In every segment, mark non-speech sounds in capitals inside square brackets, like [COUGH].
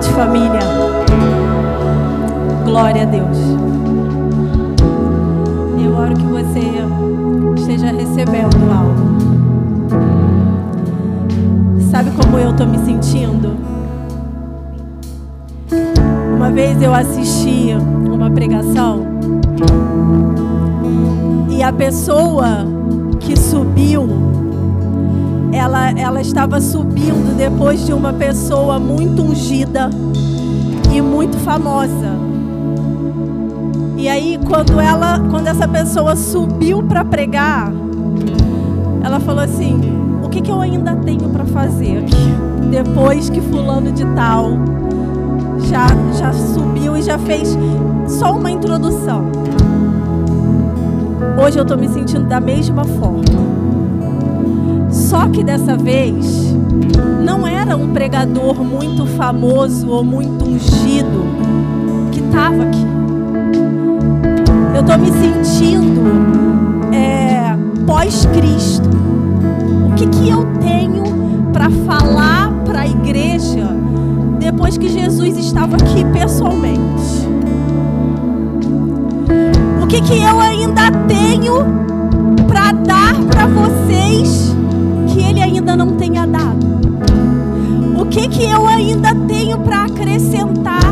noite, família. Glória a Deus. Eu oro que você esteja recebendo algo. Sabe como eu estou me sentindo? Uma vez eu assisti uma pregação e a pessoa que subiu ela, ela estava subindo depois de uma pessoa muito ungida e muito famosa. E aí, quando ela, quando essa pessoa subiu para pregar, ela falou assim: O que, que eu ainda tenho para fazer aqui? Depois que fulano de tal já, já subiu e já fez só uma introdução. Hoje eu estou me sentindo da mesma forma. Só que dessa vez não era um pregador muito famoso ou muito ungido que estava aqui. Eu estou me sentindo é, pós-Cristo. O que, que eu tenho para falar para a igreja depois que Jesus estava aqui pessoalmente? O que, que eu ainda tenho para dar para vocês? Ainda não tenha dado? O que, que eu ainda tenho para acrescentar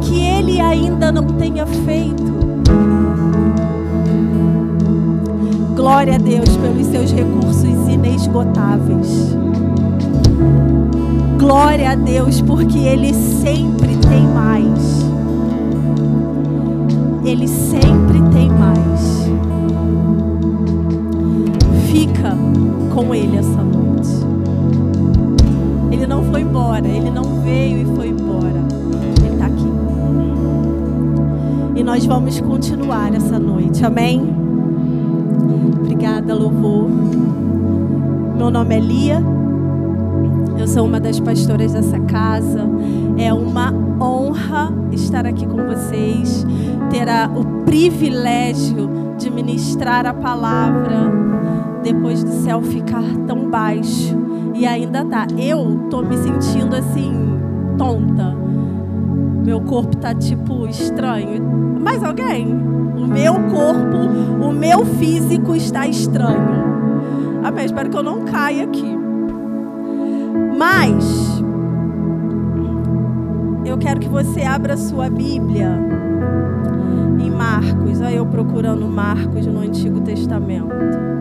que Ele ainda não tenha feito? Glória a Deus pelos seus recursos inesgotáveis. Glória a Deus porque Ele sempre tem mais. Ele sempre tem mais. Fica com Ele essa noite. Embora, Ele não veio e foi embora. Ele está aqui. E nós vamos continuar essa noite, amém? Obrigada, louvor. Meu nome é Lia. Eu sou uma das pastoras dessa casa. É uma honra estar aqui com vocês, ter o privilégio de ministrar a palavra depois do céu ficar tão baixo e ainda tá. Eu tô me sentindo assim tonta. Meu corpo tá tipo estranho. Mais alguém? O meu corpo, o meu físico está estranho. Amém. Espero que eu não caia aqui. Mas eu quero que você abra sua Bíblia em Marcos. Olha eu procurando Marcos no Antigo Testamento.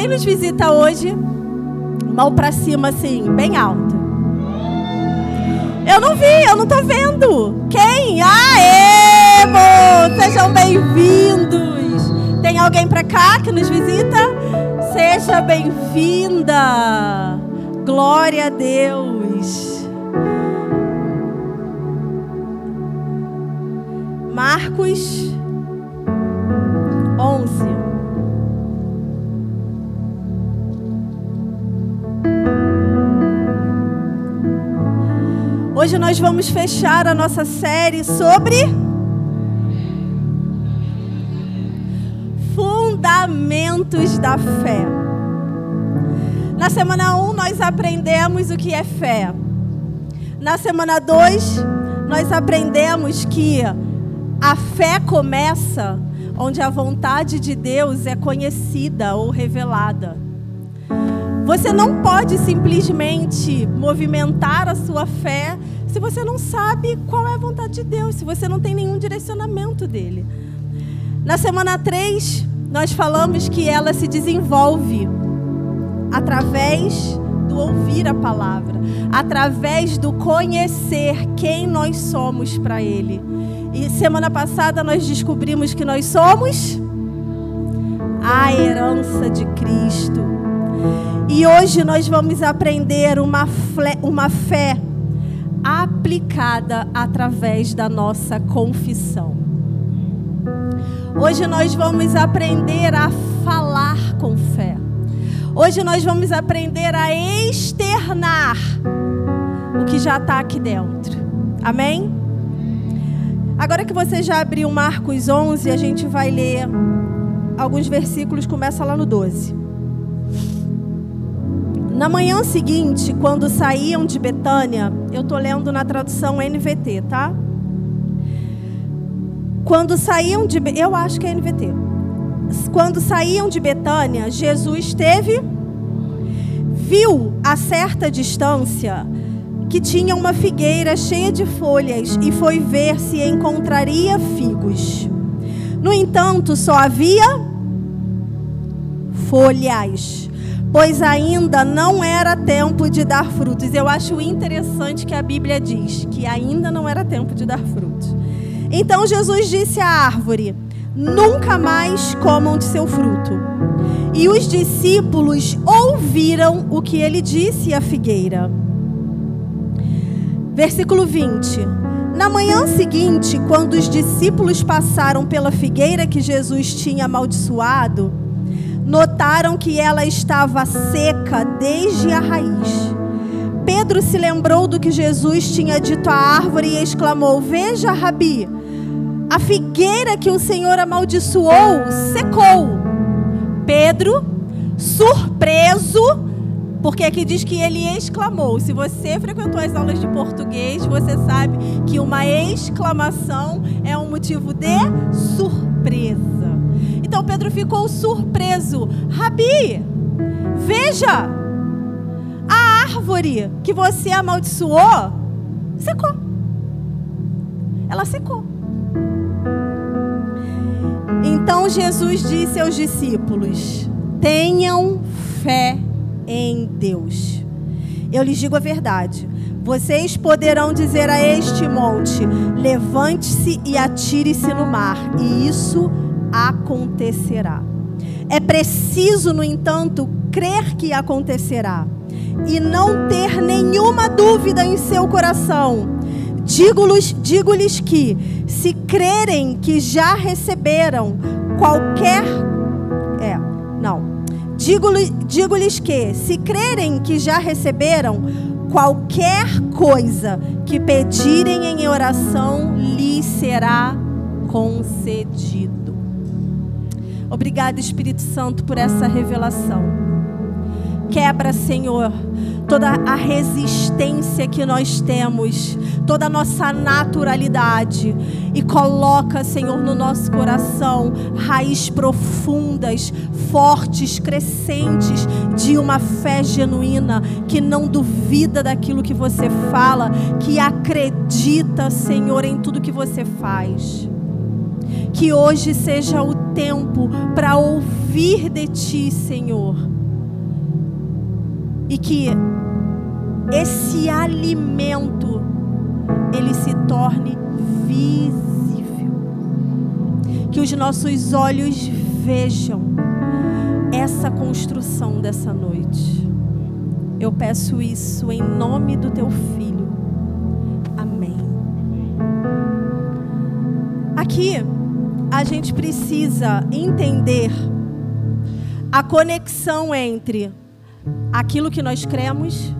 Quem nos visita hoje? Mão para cima assim, bem alto. Eu não vi, eu não tô vendo. Quem? Aê, mo! Sejam bem-vindos. Tem alguém para cá que nos visita? Seja bem-vinda. Glória a Deus. Marcos 11. Hoje nós vamos fechar a nossa série sobre Fundamentos da Fé. Na semana 1 nós aprendemos o que é fé. Na semana 2 nós aprendemos que a fé começa onde a vontade de Deus é conhecida ou revelada. Você não pode simplesmente movimentar a sua fé se você não sabe qual é a vontade de Deus, se você não tem nenhum direcionamento dele. Na semana 3, nós falamos que ela se desenvolve através do ouvir a palavra, através do conhecer quem nós somos para Ele. E semana passada nós descobrimos que nós somos a herança de Cristo. E hoje nós vamos aprender uma, uma fé aplicada através da nossa confissão. Hoje nós vamos aprender a falar com fé. Hoje nós vamos aprender a externar o que já está aqui dentro. Amém? Agora que você já abriu Marcos 11, a gente vai ler alguns versículos, começa lá no 12. Na manhã seguinte, quando saíam de Betânia, eu estou lendo na tradução NVT, tá? Quando saíam de. Eu acho que é NVT. Quando saíam de Betânia, Jesus teve. Viu a certa distância que tinha uma figueira cheia de folhas e foi ver se encontraria figos. No entanto, só havia folhas, pois ainda não era tempo de dar frutos. Eu acho interessante que a Bíblia diz que ainda não era tempo de dar frutos. Então Jesus disse à árvore: Nunca mais comam de seu fruto. E os discípulos ouviram o que ele disse à figueira. Versículo 20. Na manhã seguinte, quando os discípulos passaram pela figueira que Jesus tinha amaldiçoado, notaram que ela estava seca desde a raiz. Pedro se lembrou do que Jesus tinha dito à árvore e exclamou: Veja, Rabi, a figueira que o Senhor amaldiçoou secou. Pedro, surpreso, porque aqui diz que ele exclamou. Se você frequentou as aulas de português, você sabe que uma exclamação é um motivo de surpresa. Então Pedro ficou surpreso. Rabi, veja, a árvore que você amaldiçoou secou. Ela secou. Então Jesus disse aos discípulos: Tenham fé em Deus. Eu lhes digo a verdade. Vocês poderão dizer a este monte: levante-se e atire-se no mar, e isso acontecerá. É preciso, no entanto, crer que acontecerá e não ter nenhuma dúvida em seu coração. Digo-lhes digo que, se crerem que já receberam qualquer. É, não. Digo-lhes digo que, se crerem que já receberam qualquer coisa que pedirem em oração, lhes será concedido. Obrigada, Espírito Santo, por essa revelação. Quebra, Senhor, toda a resistência que nós temos, toda a nossa naturalidade e coloca, Senhor, no nosso coração raízes profundas, fortes, crescentes de uma fé genuína que não duvida daquilo que você fala, que acredita, Senhor, em tudo que você faz. Que hoje seja o tempo para ouvir de ti, Senhor. E que esse alimento ele se torne visível. Que os nossos olhos vejam essa construção dessa noite. Eu peço isso em nome do teu filho. Amém. Aqui a gente precisa entender a conexão entre aquilo que nós cremos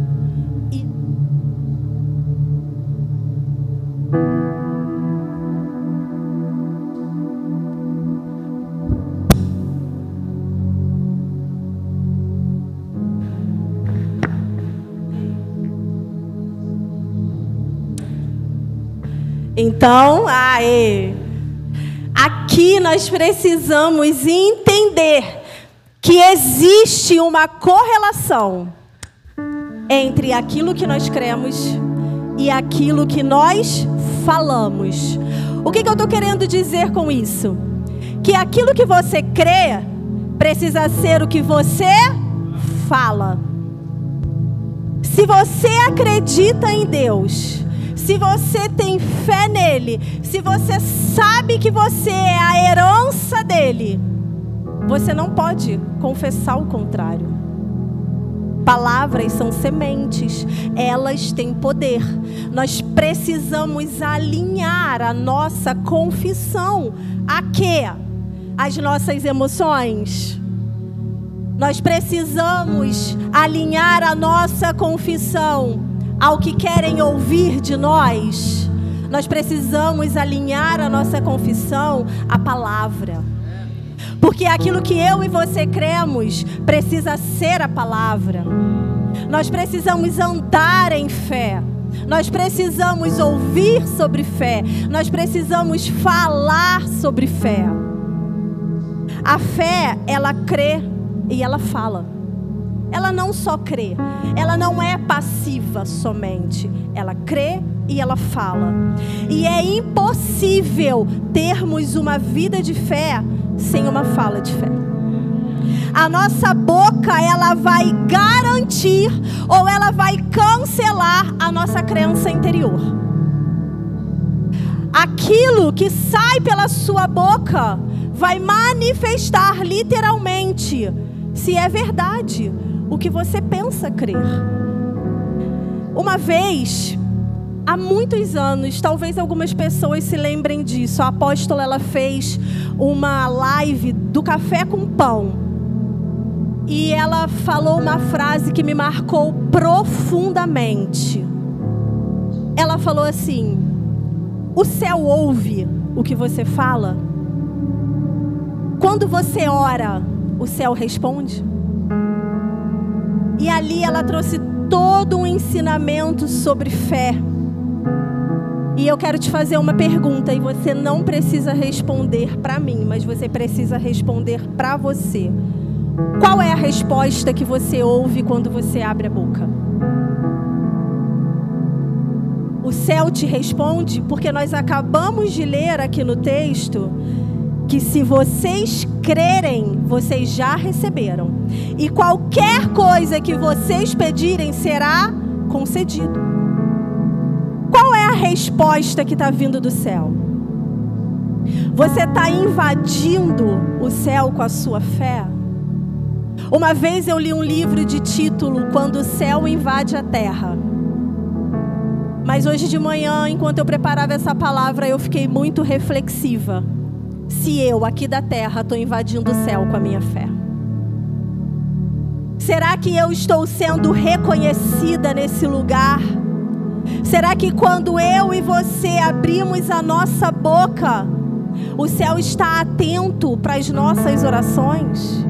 Então, aê. Aqui nós precisamos entender que existe uma correlação entre aquilo que nós cremos e aquilo que nós falamos. O que, que eu estou querendo dizer com isso? Que aquilo que você crê precisa ser o que você fala. Se você acredita em Deus, se você tem fé nele, se você sabe que você é a herança dele, você não pode confessar o contrário. Palavras são sementes, elas têm poder. Nós precisamos alinhar a nossa confissão a quê? As nossas emoções. Nós precisamos alinhar a nossa confissão ao que querem ouvir de nós, nós precisamos alinhar a nossa confissão à palavra. Porque aquilo que eu e você cremos precisa ser a palavra. Nós precisamos andar em fé. Nós precisamos ouvir sobre fé. Nós precisamos falar sobre fé. A fé, ela crê e ela fala. Ela não só crê, ela não é passiva somente. Ela crê e ela fala. E é impossível termos uma vida de fé sem uma fala de fé. A nossa boca, ela vai garantir ou ela vai cancelar a nossa crença interior. Aquilo que sai pela sua boca vai manifestar literalmente se é verdade o que você pensa crer. Uma vez, há muitos anos, talvez algumas pessoas se lembrem disso. A apóstola ela fez uma live do café com pão. E ela falou uma frase que me marcou profundamente. Ela falou assim: O céu ouve o que você fala? Quando você ora, o céu responde? E ali ela trouxe todo um ensinamento sobre fé. E eu quero te fazer uma pergunta e você não precisa responder para mim, mas você precisa responder para você. Qual é a resposta que você ouve quando você abre a boca? O céu te responde, porque nós acabamos de ler aqui no texto que se vocês crerem, vocês já receberam. E qualquer coisa que vocês pedirem será concedido. Qual é a resposta que está vindo do céu? Você está invadindo o céu com a sua fé? Uma vez eu li um livro de título Quando o Céu Invade a Terra. Mas hoje de manhã, enquanto eu preparava essa palavra, eu fiquei muito reflexiva. Se eu, aqui da terra, estou invadindo o céu com a minha fé. Será que eu estou sendo reconhecida nesse lugar? Será que quando eu e você abrimos a nossa boca, o céu está atento para as nossas orações?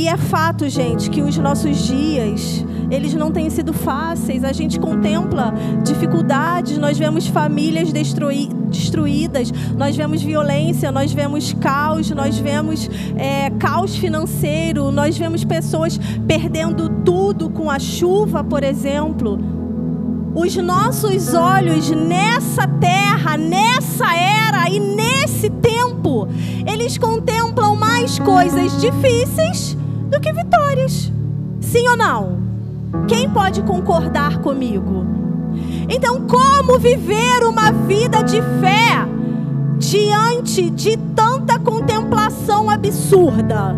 E é fato, gente, que os nossos dias, eles não têm sido fáceis. A gente contempla dificuldades, nós vemos famílias destruídas, nós vemos violência, nós vemos caos, nós vemos é, caos financeiro, nós vemos pessoas perdendo tudo com a chuva, por exemplo. Os nossos olhos nessa terra, nessa era e nesse tempo, eles contemplam mais coisas difíceis do que vitórias. Sim ou não? Quem pode concordar comigo? Então, como viver uma vida de fé diante de tanta contemplação absurda?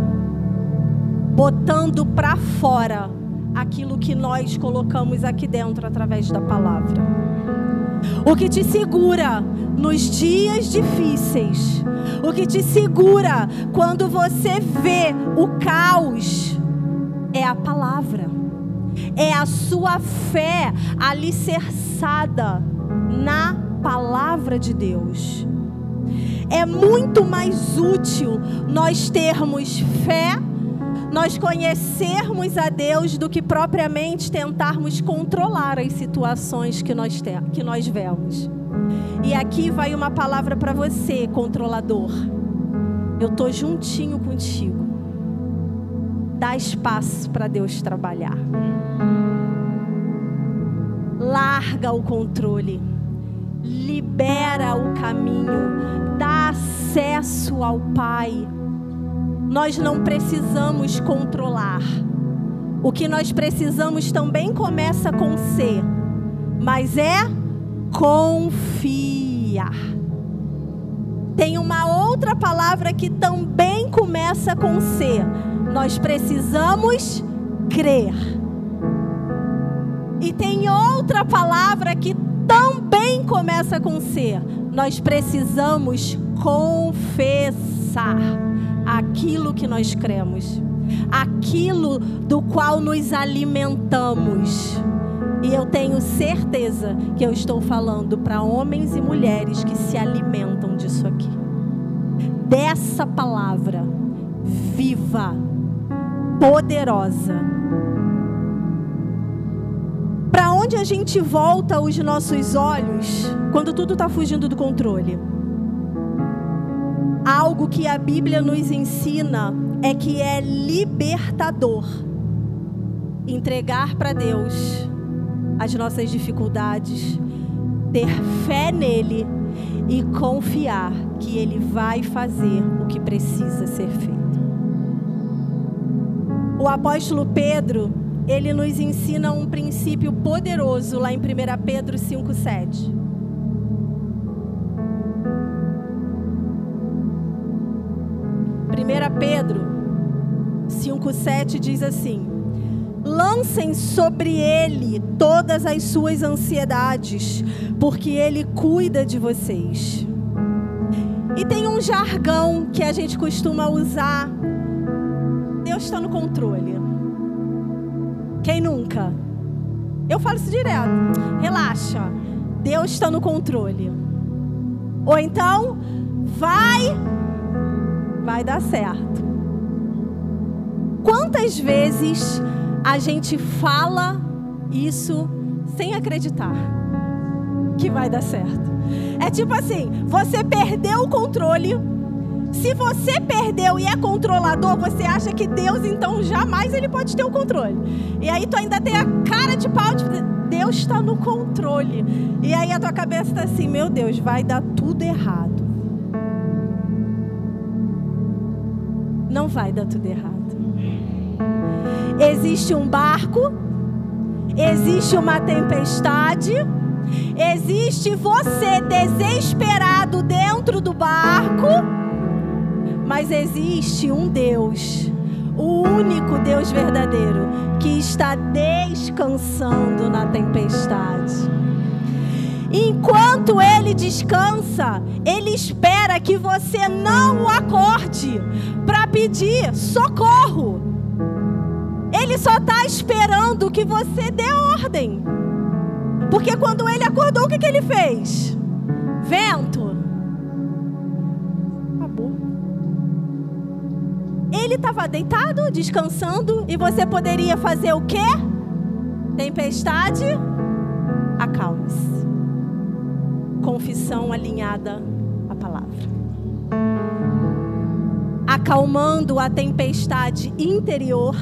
Botando para fora aquilo que nós colocamos aqui dentro através da palavra. O que te segura nos dias difíceis, o que te segura quando você vê o caos, é a palavra, é a sua fé alicerçada na palavra de Deus. É muito mais útil nós termos fé nós conhecermos a Deus do que propriamente tentarmos controlar as situações que nós, te, que nós vemos. E aqui vai uma palavra para você, controlador. Eu estou juntinho contigo. Dá espaço para Deus trabalhar. Larga o controle. Libera o caminho. Dá acesso ao Pai nós não precisamos controlar. O que nós precisamos também começa com C, mas é confiar. Tem uma outra palavra que também começa com C. Nós precisamos crer. E tem outra palavra que também começa com C. Nós precisamos confessar aquilo que nós cremos, aquilo do qual nos alimentamos. E eu tenho certeza que eu estou falando para homens e mulheres que se alimentam disso aqui. Dessa palavra viva, poderosa. Para onde a gente volta os nossos olhos quando tudo está fugindo do controle? Algo que a Bíblia nos ensina é que é libertador entregar para Deus as nossas dificuldades, ter fé nele e confiar que ele vai fazer o que precisa ser feito. O apóstolo Pedro, ele nos ensina um princípio poderoso lá em 1 Pedro 5,7. Primeira Pedro 5,7 diz assim: Lancem sobre ele todas as suas ansiedades, porque ele cuida de vocês. E tem um jargão que a gente costuma usar. Deus está no controle. Quem nunca? Eu falo isso direto. Relaxa. Deus está no controle. Ou então, vai, vai dar certo. Quantas vezes a gente fala isso sem acreditar que vai dar certo. É tipo assim, você perdeu o controle. Se você perdeu e é controlador, você acha que Deus então jamais ele pode ter o controle. E aí tu ainda tem a cara de pau de Deus está no controle. E aí a tua cabeça está assim, meu Deus, vai dar tudo errado. Não vai dar tudo errado. Existe um barco, existe uma tempestade, existe você desesperado dentro do barco, mas existe um Deus, o único Deus verdadeiro, que está descansando na tempestade. Enquanto ele descansa, ele espera que você não o acorde para pedir socorro. Ele só está esperando que você dê ordem. Porque quando ele acordou, o que, que ele fez? Vento. Acabou. Ele estava deitado, descansando, e você poderia fazer o quê? Tempestade, acalme-se. Confissão alinhada à palavra acalmando a tempestade interior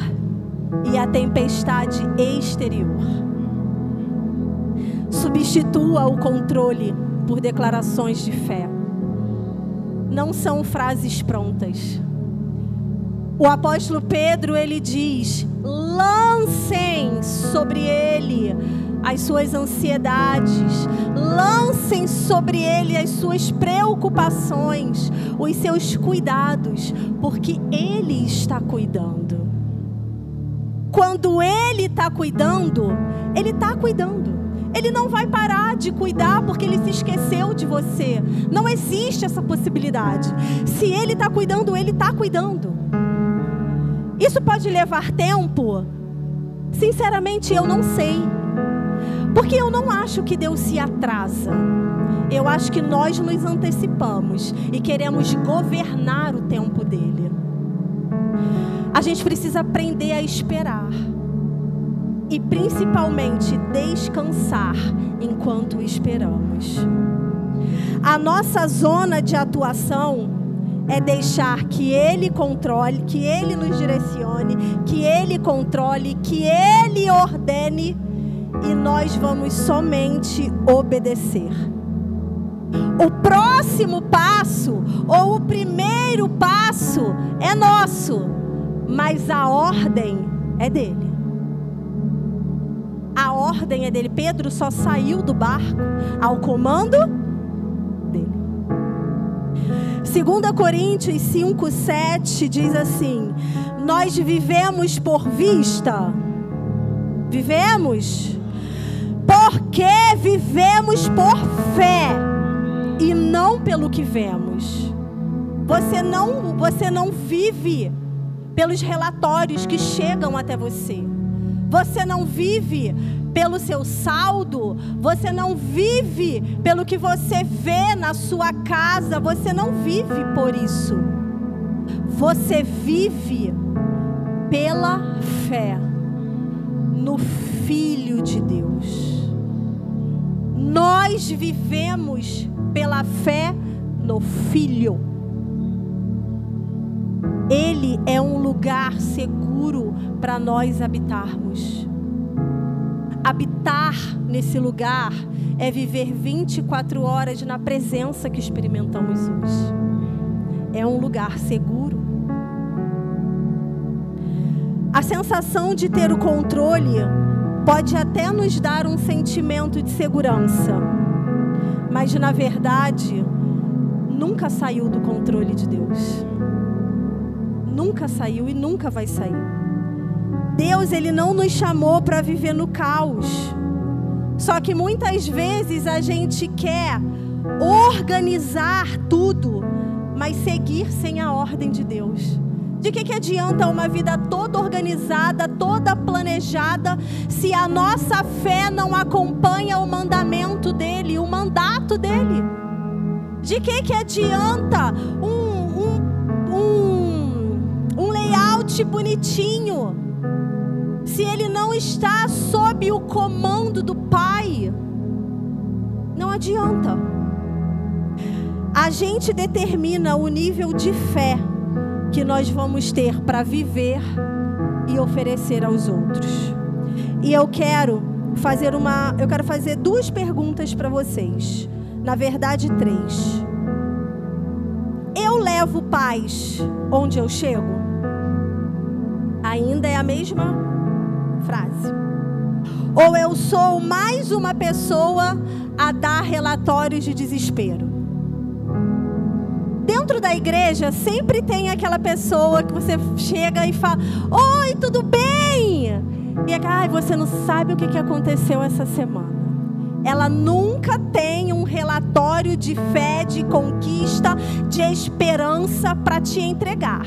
e a tempestade exterior. Substitua o controle por declarações de fé. Não são frases prontas. O apóstolo Pedro ele diz: lancem sobre ele as suas ansiedades, lancem sobre ele as suas preocupações, os seus cuidados, porque ele está cuidando. Quando Ele está cuidando, Ele está cuidando. Ele não vai parar de cuidar porque ele se esqueceu de você. Não existe essa possibilidade. Se ele está cuidando, ele está cuidando. Isso pode levar tempo? Sinceramente, eu não sei. Porque eu não acho que Deus se atrasa. Eu acho que nós nos antecipamos e queremos governar o tempo dele. A gente precisa aprender a esperar. E principalmente descansar enquanto esperamos. A nossa zona de atuação é deixar que Ele controle, que Ele nos direcione, que Ele controle, que Ele ordene e nós vamos somente obedecer. O próximo passo, ou o primeiro passo, é nosso mas a ordem é dele. A ordem é dele. Pedro só saiu do barco ao comando dele. 2 Coríntios 5, 7 diz assim: Nós vivemos por vista. Vivemos porque vivemos por fé e não pelo que vemos. Você não, você não vive pelos relatórios que chegam até você. Você não vive pelo seu saldo, você não vive pelo que você vê na sua casa, você não vive por isso. Você vive pela fé no Filho de Deus. Nós vivemos pela fé no Filho. Ele é um lugar seguro para nós habitarmos. Habitar nesse lugar é viver 24 horas na presença que experimentamos hoje. É um lugar seguro. A sensação de ter o controle pode até nos dar um sentimento de segurança, mas na verdade, nunca saiu do controle de Deus. Nunca saiu e nunca vai sair. Deus, ele não nos chamou para viver no caos. Só que muitas vezes a gente quer organizar tudo, mas seguir sem a ordem de Deus. De que, que adianta uma vida toda organizada, toda planejada, se a nossa fé não acompanha o mandamento dele, o mandato dele? De que, que adianta um, um, um, layout bonitinho? se ele não está sob o comando do Pai, não adianta. A gente determina o nível de fé que nós vamos ter para viver e oferecer aos outros. E eu quero fazer uma, eu quero fazer duas perguntas para vocês. Na verdade, três. Eu levo paz onde eu chego? Ainda é a mesma frase. Ou eu sou mais uma pessoa a dar relatórios de desespero. Dentro da igreja sempre tem aquela pessoa que você chega e fala: Oi, tudo bem? E é ai, você não sabe o que aconteceu essa semana. Ela nunca tem um relatório de fé, de conquista, de esperança para te entregar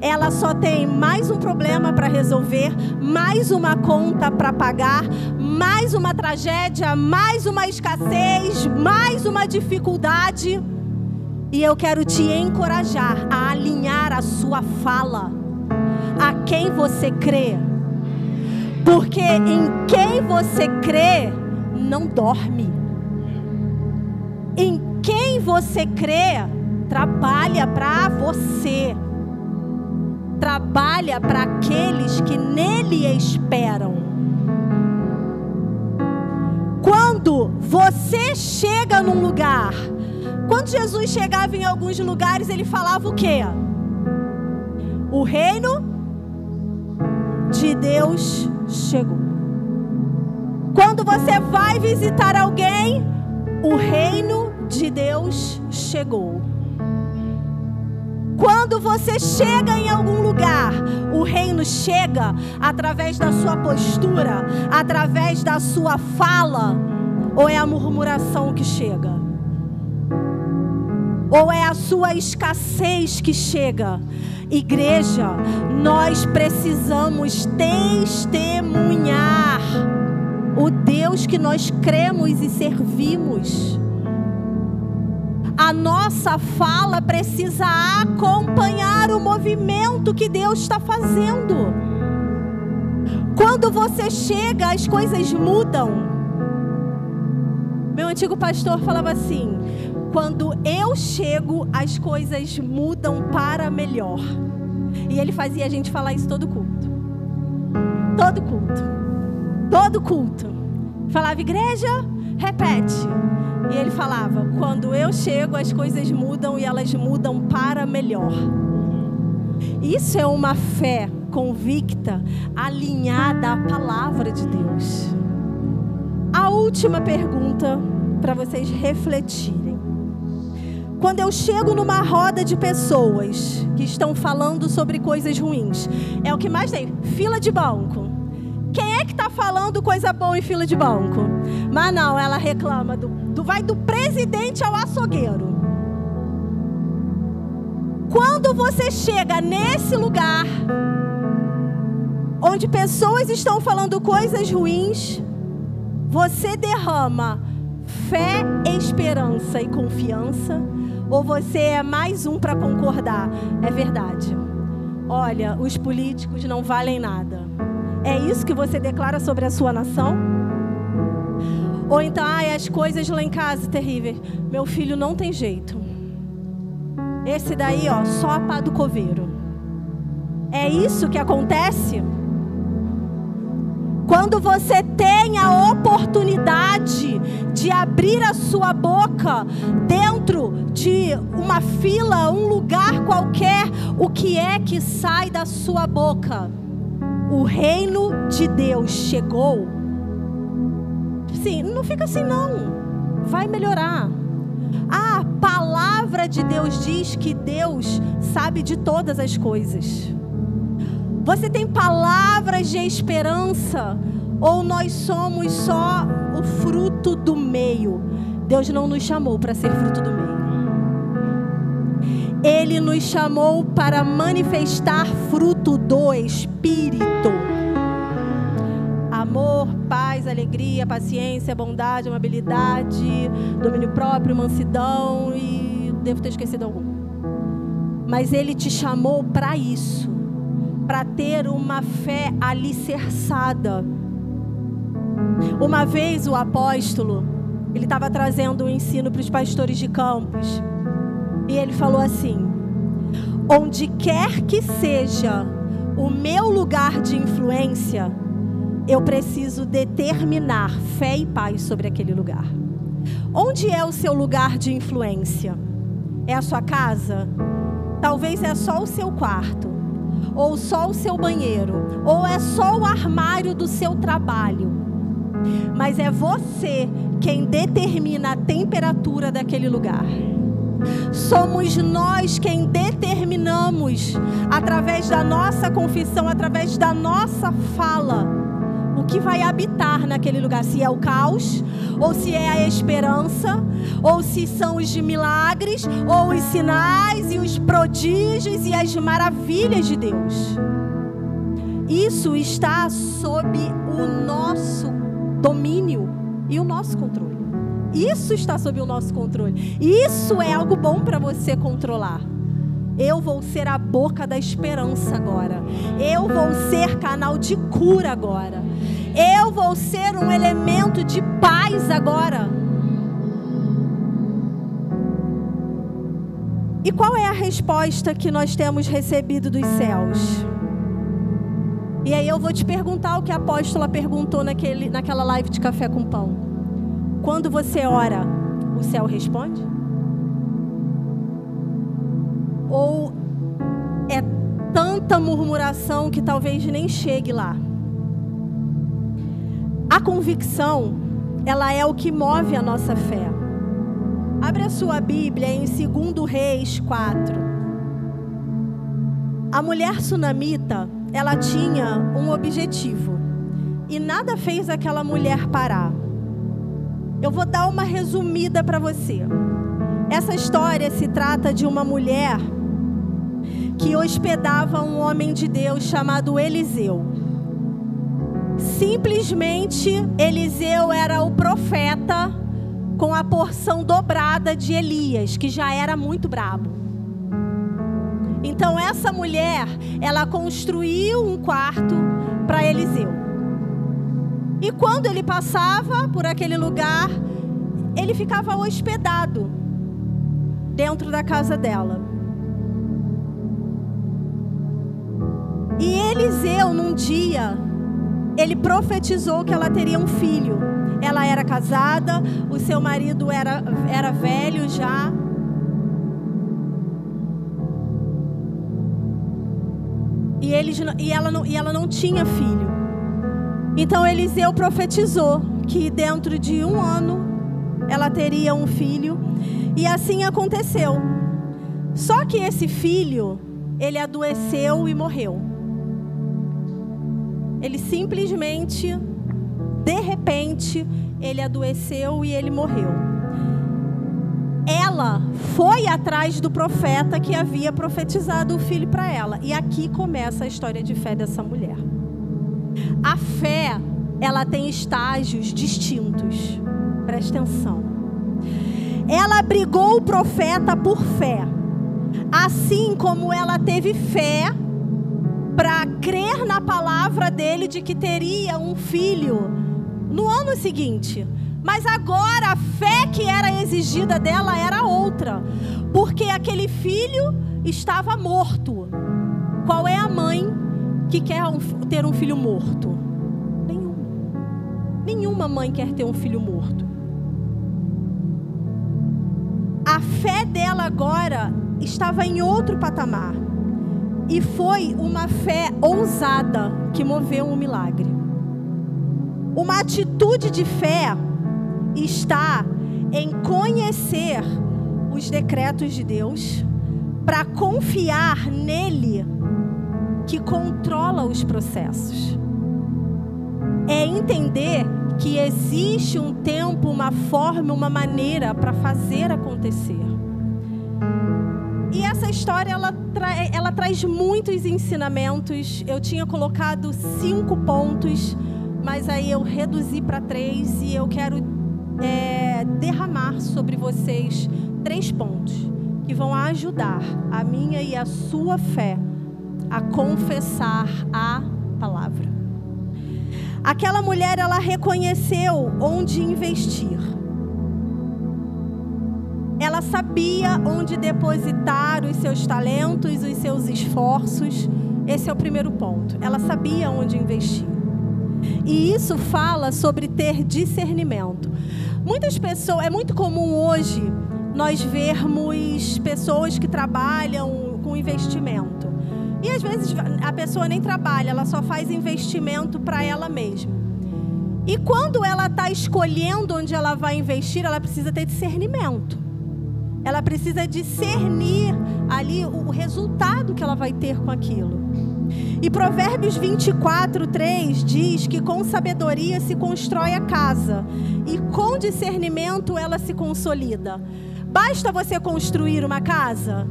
ela só tem mais um problema para resolver, mais uma conta para pagar, mais uma tragédia, mais uma escassez, mais uma dificuldade. E eu quero te encorajar a alinhar a sua fala a quem você crê. Porque em quem você crê, não dorme. Em quem você crê, trabalha para você trabalha para aqueles que nele esperam. Quando você chega num lugar, quando Jesus chegava em alguns lugares, ele falava o quê? O reino de Deus chegou. Quando você vai visitar alguém, o reino de Deus chegou. Quando você chega em algum lugar, o reino chega através da sua postura, através da sua fala, ou é a murmuração que chega? Ou é a sua escassez que chega? Igreja, nós precisamos testemunhar o Deus que nós cremos e servimos a nossa fala precisa acompanhar o movimento que Deus está fazendo. Quando você chega, as coisas mudam. Meu antigo pastor falava assim: quando eu chego, as coisas mudam para melhor. E ele fazia a gente falar isso todo culto. Todo culto. Todo culto. Falava, igreja, repete. E ele falava: quando eu chego, as coisas mudam e elas mudam para melhor. Isso é uma fé convicta, alinhada à palavra de Deus. A última pergunta para vocês refletirem. Quando eu chego numa roda de pessoas que estão falando sobre coisas ruins, é o que mais tem: fila de banco. Quem é que está falando coisa boa em fila de banco? Mas não, ela reclama do, do vai do presidente ao açougueiro. Quando você chega nesse lugar onde pessoas estão falando coisas ruins, você derrama fé, esperança e confiança, ou você é mais um para concordar? É verdade. Olha, os políticos não valem nada. É isso que você declara sobre a sua nação? Ou então, ai, as coisas lá em casa terríveis. Meu filho não tem jeito. Esse daí, ó, só a pá do coveiro. É isso que acontece? Quando você tem a oportunidade de abrir a sua boca dentro de uma fila, um lugar qualquer, o que é que sai da sua boca? O reino de Deus chegou. Sim, não fica assim não. Vai melhorar. A palavra de Deus diz que Deus sabe de todas as coisas. Você tem palavras de esperança? Ou nós somos só o fruto do meio? Deus não nos chamou para ser fruto do meio. Ele nos chamou para manifestar fruto do Espírito. Amor, paz, alegria, paciência, bondade, amabilidade, domínio próprio, mansidão e devo ter esquecido algum. Mas ele te chamou para isso para ter uma fé alicerçada. Uma vez o apóstolo, ele estava trazendo um ensino para os pastores de campos. E ele falou assim: Onde quer que seja o meu lugar de influência, eu preciso determinar fé e paz sobre aquele lugar. Onde é o seu lugar de influência? É a sua casa? Talvez é só o seu quarto ou só o seu banheiro, ou é só o armário do seu trabalho. Mas é você quem determina a temperatura daquele lugar. Somos nós quem determinamos, através da nossa confissão, através da nossa fala, o que vai habitar naquele lugar. Se é o caos, ou se é a esperança, ou se são os milagres, ou os sinais e os prodígios e as maravilhas de Deus. Isso está sob o nosso domínio e o nosso controle. Isso está sob o nosso controle. Isso é algo bom para você controlar. Eu vou ser a boca da esperança agora. Eu vou ser canal de cura agora. Eu vou ser um elemento de paz agora. E qual é a resposta que nós temos recebido dos céus? E aí eu vou te perguntar o que a apóstola perguntou naquele, naquela live de café com pão. Quando você ora, o céu responde? Ou é tanta murmuração que talvez nem chegue lá? A convicção, ela é o que move a nossa fé. Abre a sua Bíblia em 2 Reis 4. A mulher sunamita, ela tinha um objetivo. E nada fez aquela mulher parar. Eu vou dar uma resumida para você. Essa história se trata de uma mulher que hospedava um homem de Deus chamado Eliseu. Simplesmente Eliseu era o profeta com a porção dobrada de Elias, que já era muito brabo. Então essa mulher, ela construiu um quarto para Eliseu. E quando ele passava por aquele lugar, ele ficava hospedado dentro da casa dela. E Eliseu, num dia, ele profetizou que ela teria um filho. Ela era casada, o seu marido era, era velho já. E, ele, e, ela não, e ela não tinha filho. Então Eliseu profetizou que dentro de um ano ela teria um filho. E assim aconteceu. Só que esse filho, ele adoeceu e morreu. Ele simplesmente, de repente, ele adoeceu e ele morreu. Ela foi atrás do profeta que havia profetizado o filho para ela. E aqui começa a história de fé dessa mulher. A fé, ela tem estágios distintos. Presta atenção. Ela brigou o profeta por fé. Assim como ela teve fé para crer na palavra dele de que teria um filho no ano seguinte. Mas agora a fé que era exigida dela era outra, porque aquele filho estava morto. Qual é a mãe que quer ter um filho morto? Nenhuma. Mãe quer ter um filho morto. A fé dela agora estava em outro patamar. E foi uma fé ousada que moveu um milagre. Uma atitude de fé está em conhecer os decretos de Deus, para confiar nele que controla os processos. É entender que existe um tempo, uma forma, uma maneira para fazer acontecer. E essa história ela, tra ela traz muitos ensinamentos. Eu tinha colocado cinco pontos, mas aí eu reduzi para três e eu quero é, derramar sobre vocês três pontos que vão ajudar a minha e a sua fé a confessar a palavra. Aquela mulher, ela reconheceu onde investir. Ela sabia onde depositar os seus talentos, os seus esforços. Esse é o primeiro ponto. Ela sabia onde investir. E isso fala sobre ter discernimento. Muitas pessoas, é muito comum hoje nós vermos pessoas que trabalham com investimento. E às vezes a pessoa nem trabalha, ela só faz investimento para ela mesma. E quando ela está escolhendo onde ela vai investir, ela precisa ter discernimento. Ela precisa discernir ali o resultado que ela vai ter com aquilo. E Provérbios 24, 3 diz que com sabedoria se constrói a casa, e com discernimento ela se consolida. Basta você construir uma casa?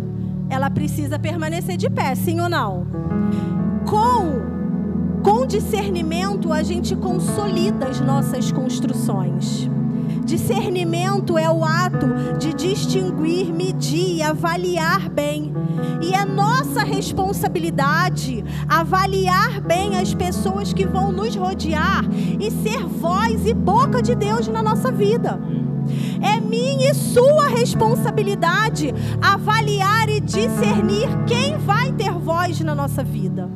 Ela precisa permanecer de pé, sim ou não? Com com discernimento a gente consolida as nossas construções. Discernimento é o ato de distinguir, medir avaliar bem. E é nossa responsabilidade avaliar bem as pessoas que vão nos rodear e ser voz e boca de Deus na nossa vida. É minha e sua responsabilidade avaliar e discernir quem vai ter voz na nossa vida.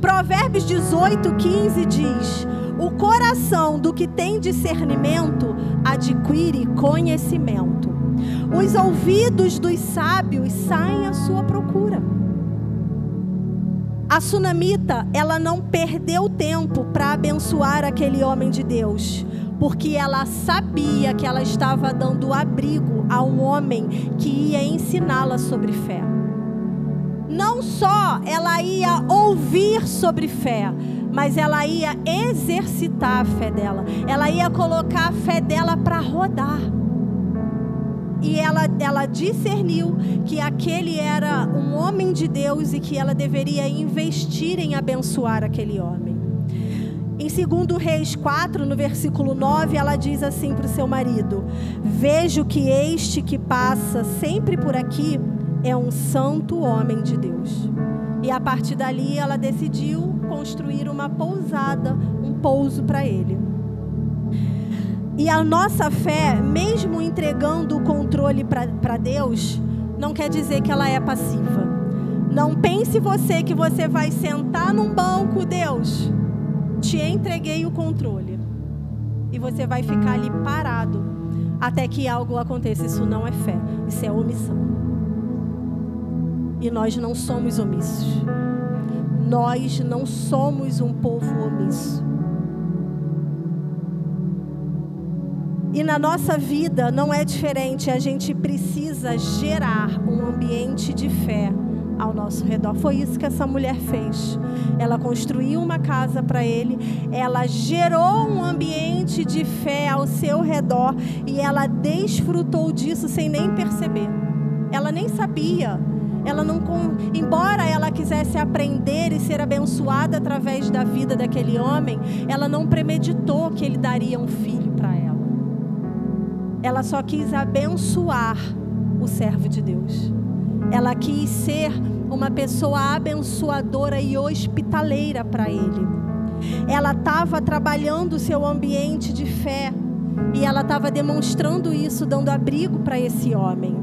Provérbios 18, 15 diz: O coração do que tem discernimento adquire conhecimento. Os ouvidos dos sábios saem à sua procura. A sunamita, ela não perdeu tempo para abençoar aquele homem de Deus, porque ela sabia que ela estava dando abrigo a um homem que ia ensiná-la sobre fé não só ela ia ouvir sobre fé, mas ela ia exercitar a fé dela. Ela ia colocar a fé dela para rodar. E ela, ela discerniu que aquele era um homem de Deus e que ela deveria investir em abençoar aquele homem. Em 2 Reis 4, no versículo 9, ela diz assim para o seu marido: Vejo que este que passa sempre por aqui é um santo homem de Deus. E a partir dali ela decidiu construir uma pousada, um pouso para ele. E a nossa fé, mesmo entregando o controle para Deus, não quer dizer que ela é passiva. Não pense você que você vai sentar num banco, Deus, te entreguei o controle. E você vai ficar ali parado até que algo aconteça. Isso não é fé, isso é omissão. E nós não somos omissos. Nós não somos um povo omisso. E na nossa vida não é diferente, a gente precisa gerar um ambiente de fé ao nosso redor. Foi isso que essa mulher fez. Ela construiu uma casa para ele, ela gerou um ambiente de fé ao seu redor e ela desfrutou disso sem nem perceber. Ela nem sabia ela não, embora ela quisesse aprender e ser abençoada através da vida daquele homem, ela não premeditou que ele daria um filho para ela. Ela só quis abençoar o servo de Deus. Ela quis ser uma pessoa abençoadora e hospitaleira para ele. Ela estava trabalhando o seu ambiente de fé e ela estava demonstrando isso, dando abrigo para esse homem.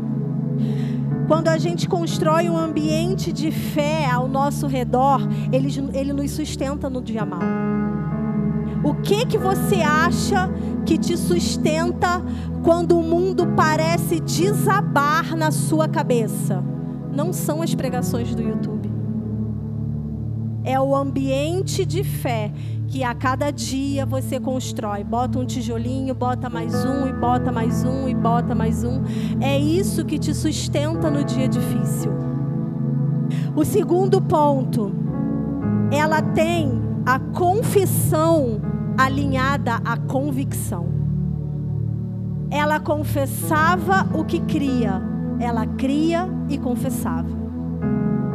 Quando a gente constrói um ambiente de fé ao nosso redor, ele, ele nos sustenta no dia mal. O que que você acha que te sustenta quando o mundo parece desabar na sua cabeça? Não são as pregações do YouTube. É o ambiente de fé que a cada dia você constrói. Bota um tijolinho, bota mais um, e bota mais um, e bota mais um. É isso que te sustenta no dia difícil. O segundo ponto, ela tem a confissão alinhada à convicção. Ela confessava o que cria, ela cria e confessava.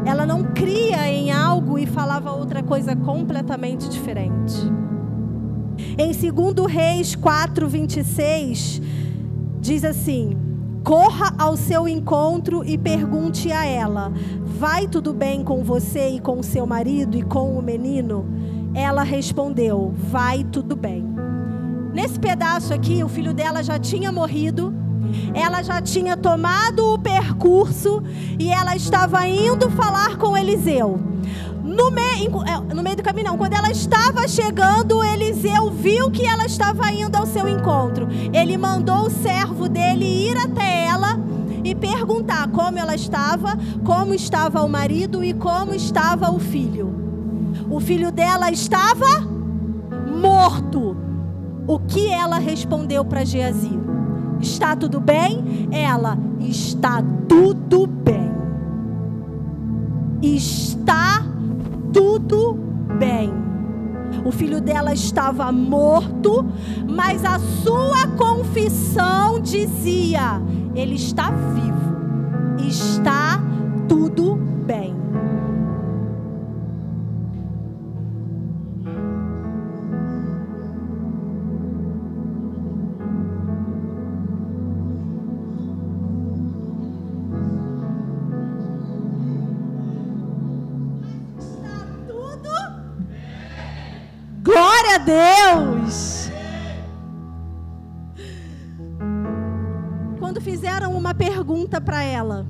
Ela não cria em algo e falava outra coisa completamente diferente. Em 2 Reis 4, 26, diz assim: Corra ao seu encontro e pergunte a ela: Vai tudo bem com você e com seu marido e com o menino? Ela respondeu: Vai tudo bem. Nesse pedaço aqui, o filho dela já tinha morrido, ela já tinha tomado o percurso e ela estava indo falar com Eliseu. No, meio, é, no meio do caminho, não. Quando ela estava chegando, Eliseu viu que ela estava indo ao seu encontro. Ele mandou o servo dele ir até ela e perguntar como ela estava, como estava o marido e como estava o filho. O filho dela estava morto. O que ela respondeu para Geazi? Está tudo bem? Ela está tudo bem. Está tudo bem. O filho dela estava morto, mas a sua confissão dizia: ele está vivo. Está tudo bem. Glória a Deus! Quando fizeram uma pergunta para ela,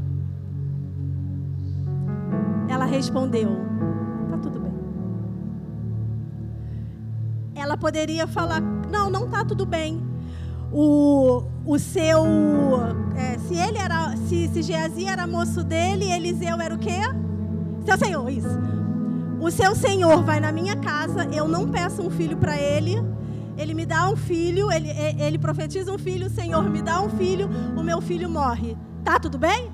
ela respondeu: Tá tudo bem. Ela poderia falar: Não, não tá tudo bem. O, o seu. É, se ele era. Se, se Geazi era moço dele, Eliseu era o quê? Seu senhor, isso. O seu senhor vai na minha casa, eu não peço um filho para ele, ele me dá um filho, ele, ele profetiza um filho, o Senhor me dá um filho, o meu filho morre. Tá tudo bem?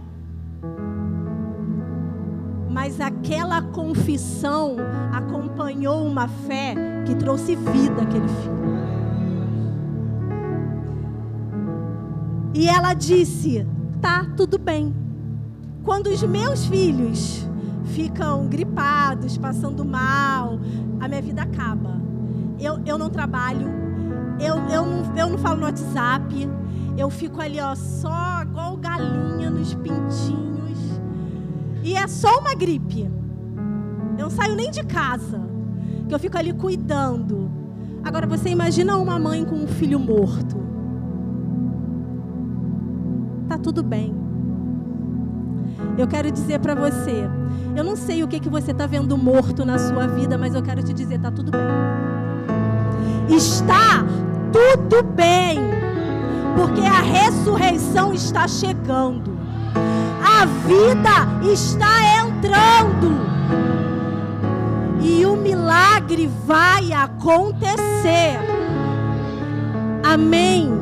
Mas aquela confissão acompanhou uma fé que trouxe vida àquele filho. E ela disse: Tá tudo bem. Quando os meus filhos ficam gripados, passando mal, a minha vida acaba. Eu, eu não trabalho, eu, eu, não, eu não falo no WhatsApp, eu fico ali, ó, só igual galinha nos pintinhos. E é só uma gripe. Eu não saio nem de casa, que eu fico ali cuidando. Agora você imagina uma mãe com um filho morto. Tá tudo bem. Eu quero dizer para você, eu não sei o que, que você está vendo morto na sua vida, mas eu quero te dizer, está tudo bem. Está tudo bem, porque a ressurreição está chegando, a vida está entrando, e o milagre vai acontecer. Amém.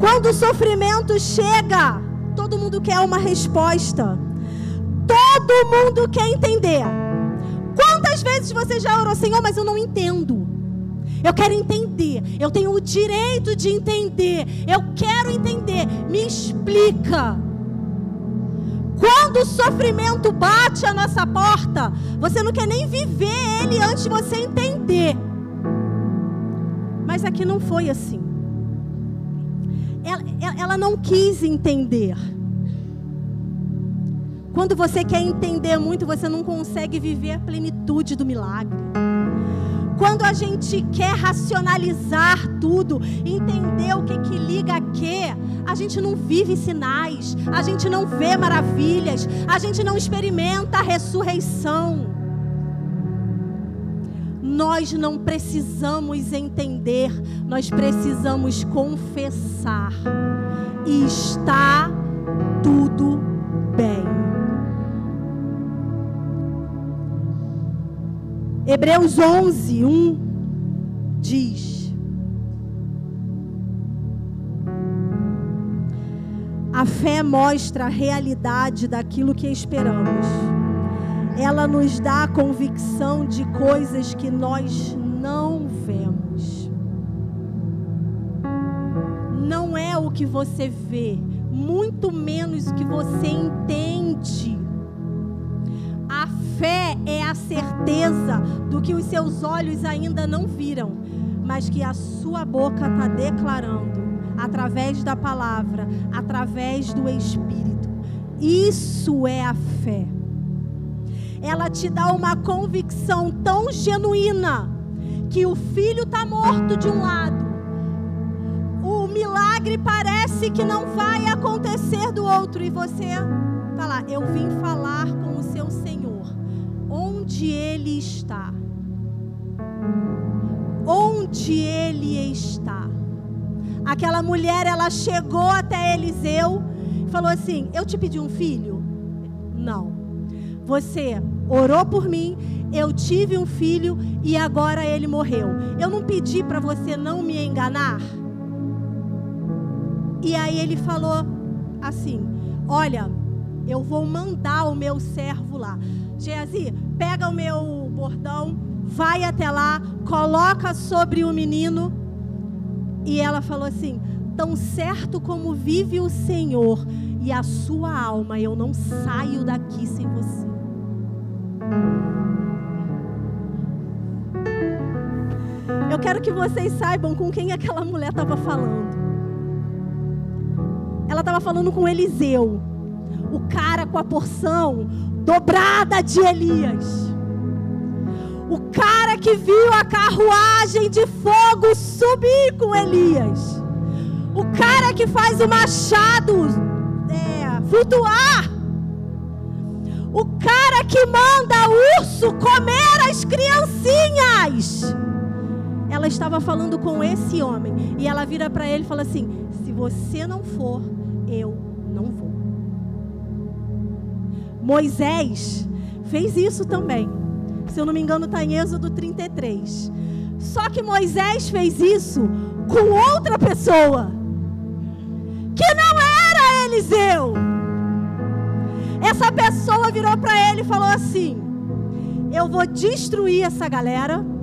Quando o sofrimento chega, todo mundo quer uma resposta. Todo mundo quer entender. Quantas vezes você já orou, Senhor, mas eu não entendo. Eu quero entender. Eu tenho o direito de entender. Eu quero entender. Me explica. Quando o sofrimento bate a nossa porta, você não quer nem viver ele antes de você entender. Mas aqui não foi assim ela não quis entender. Quando você quer entender muito, você não consegue viver a plenitude do milagre. Quando a gente quer racionalizar tudo, entender o que, que liga a quê, a gente não vive sinais, a gente não vê maravilhas, a gente não experimenta a ressurreição. Nós não precisamos entender, nós precisamos confessar. E está tudo bem. Hebreus 11, 1 diz: A fé mostra a realidade daquilo que esperamos. Ela nos dá a convicção de coisas que nós não que você vê, muito menos o que você entende Fé é a certeza do que os seus olhos ainda não viram, mas que a sua boca está declarando através da palavra, através do Espírito. Isso é a fé. Ela te dá uma convicção tão genuína que o filho está morto de um lado, milagre parece que não vai acontecer do outro e você está lá. Eu vim falar com o seu Senhor onde Ele está. Onde Ele está. Aquela mulher, ela chegou até Eliseu e falou assim: Eu te pedi um filho? Não. Você orou por mim, eu tive um filho e agora ele morreu. Eu não pedi para você não me enganar? E aí ele falou assim: Olha, eu vou mandar o meu servo lá. Geazi, pega o meu bordão, vai até lá, coloca sobre o menino. E ela falou assim: Tão certo como vive o Senhor e a sua alma, eu não saio daqui sem você. Eu quero que vocês saibam com quem aquela mulher estava falando. Ela estava falando com Eliseu, o cara com a porção dobrada de Elias. O cara que viu a carruagem de fogo subir com Elias. O cara que faz o machado é, flutuar. O cara que manda o urso comer as criancinhas. Ela estava falando com esse homem. E ela vira para ele e fala assim: você não for, eu não vou. Moisés fez isso também. Se eu não me engano, está em Êxodo 33. Só que Moisés fez isso com outra pessoa, que não era Eliseu. Essa pessoa virou para ele e falou assim: Eu vou destruir essa galera.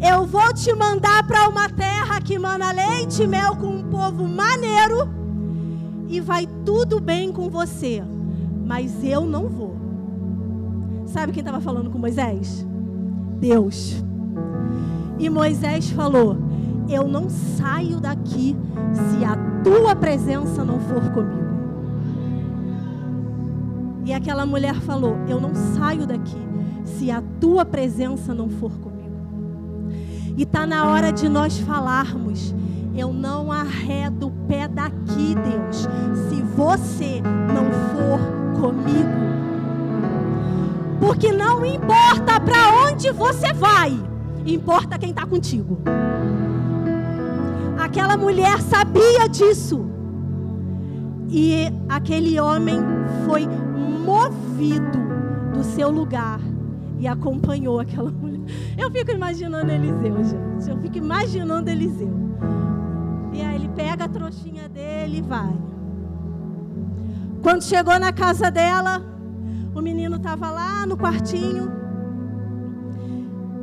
Eu vou te mandar para uma terra que mana leite e mel com um povo maneiro. E vai tudo bem com você mas eu não vou. Sabe quem estava falando com Moisés? Deus. E Moisés falou: Eu não saio daqui se a tua presença não for comigo. E aquela mulher falou: Eu não saio daqui se a tua presença não for comigo. E está na hora de nós falarmos: Eu não arredo o pé daqui, Deus, se você não for comigo. Porque não importa para onde você vai, importa quem está contigo. Aquela mulher sabia disso. E aquele homem foi movido do seu lugar e acompanhou aquela mulher. Eu fico imaginando Eliseu, gente. Eu fico imaginando Eliseu. E aí ele pega a trouxinha dele e vai. Quando chegou na casa dela, o menino estava lá no quartinho.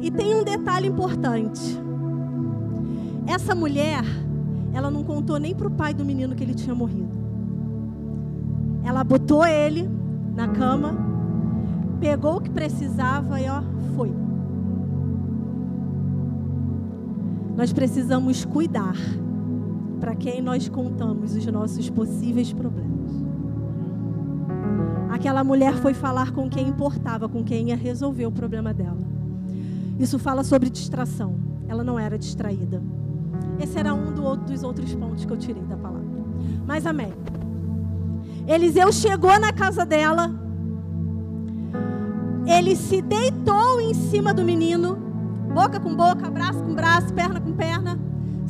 E tem um detalhe importante. Essa mulher, ela não contou nem para o pai do menino que ele tinha morrido. Ela botou ele na cama, pegou o que precisava e ó, foi. Nós precisamos cuidar para quem nós contamos os nossos possíveis problemas. Aquela mulher foi falar com quem importava, com quem ia resolver o problema dela. Isso fala sobre distração. Ela não era distraída. Esse era um do outro, dos outros pontos que eu tirei da palavra. Mas amém. Eliseu chegou na casa dela. Ele se deitou em cima do menino, boca com boca, braço com braço, perna com perna.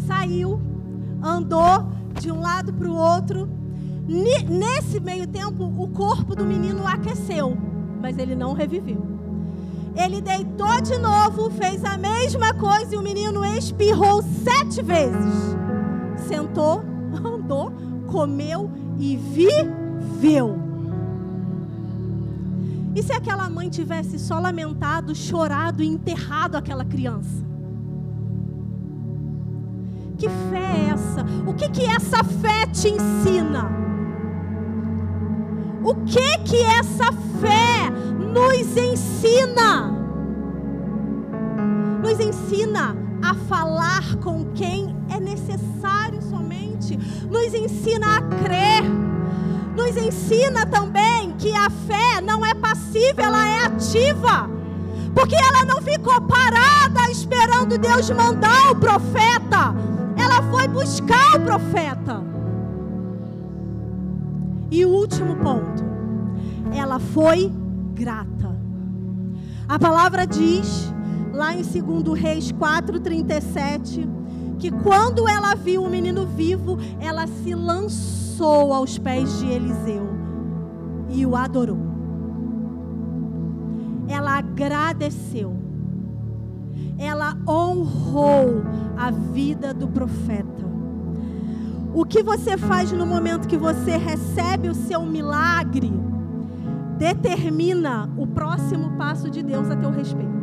Saiu, andou de um lado para o outro. Nesse meio tempo, o corpo do menino aqueceu, mas ele não reviveu. Ele deitou de novo, fez a mesma coisa e o menino espirrou sete vezes. Sentou, [LAUGHS] andou, comeu e viveu. E se aquela mãe tivesse só lamentado, chorado e enterrado aquela criança? Que fé é essa? O que que essa fé te ensina? O que que essa fé nos ensina? Nos ensina a falar com quem é necessário somente, nos ensina a crer, nos ensina também que a fé não é passiva, ela é ativa. Porque ela não ficou parada esperando Deus mandar o profeta. Ela foi buscar o profeta. E o último ponto, ela foi grata. A palavra diz, lá em 2 Reis 4,37, que quando ela viu o menino vivo, ela se lançou aos pés de Eliseu e o adorou. Ela agradeceu. Ela honrou a vida do profeta. O que você faz no momento que você recebe o seu milagre determina o próximo passo de Deus a teu respeito.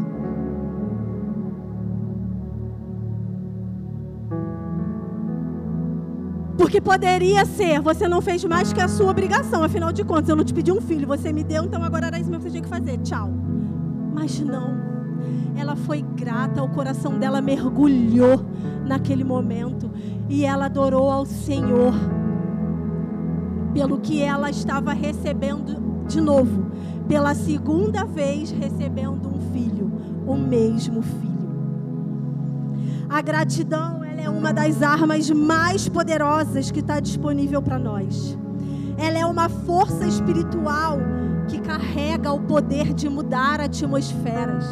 Porque poderia ser, você não fez mais que a sua obrigação, afinal de contas, eu não te pedi um filho, você me deu, então agora era isso mesmo que você tinha que fazer, tchau. Mas não, ela foi grata, o coração dela mergulhou naquele momento e ela adorou ao Senhor pelo que ela estava recebendo de novo, pela segunda vez recebendo um filho, o mesmo filho. A gratidão ela é uma das armas mais poderosas que está disponível para nós. Ela é uma força espiritual que carrega o poder de mudar atmosferas.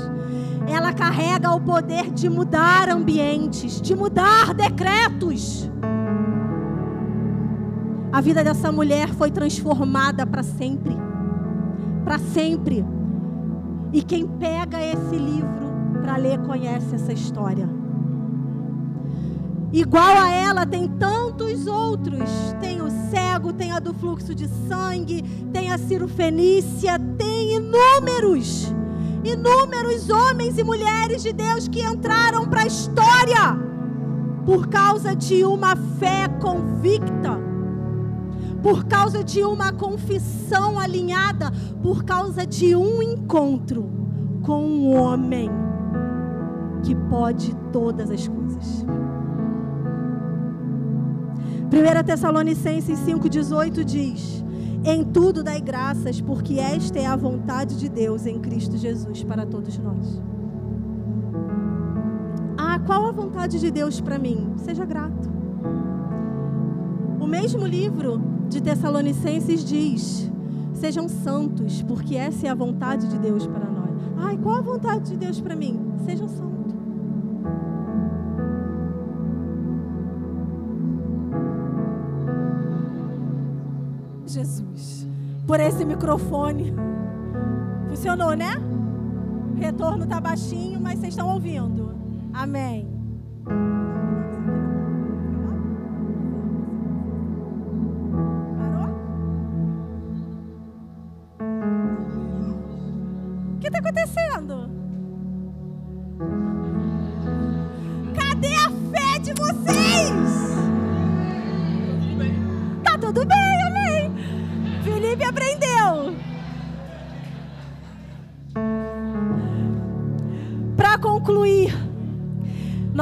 Ela carrega o poder de mudar ambientes, de mudar decretos. A vida dessa mulher foi transformada para sempre. Para sempre. E quem pega esse livro para ler conhece essa história. Igual a ela tem tantos outros. Tem o cego, tem a do fluxo de sangue, tem a cirofenícia, tem inúmeros, inúmeros homens e mulheres de Deus que entraram para a história por causa de uma fé convicta, por causa de uma confissão alinhada, por causa de um encontro com um homem que pode todas as coisas. 1 Tessalonicenses 5,18 diz: Em tudo dai graças, porque esta é a vontade de Deus em Cristo Jesus para todos nós. Ah, qual a vontade de Deus para mim? Seja grato. O mesmo livro de Tessalonicenses diz: Sejam santos, porque essa é a vontade de Deus para nós. Ai, qual a vontade de Deus para mim? Sejam santos. Jesus, por esse microfone. Funcionou, né? Retorno está baixinho, mas vocês estão ouvindo. Amém.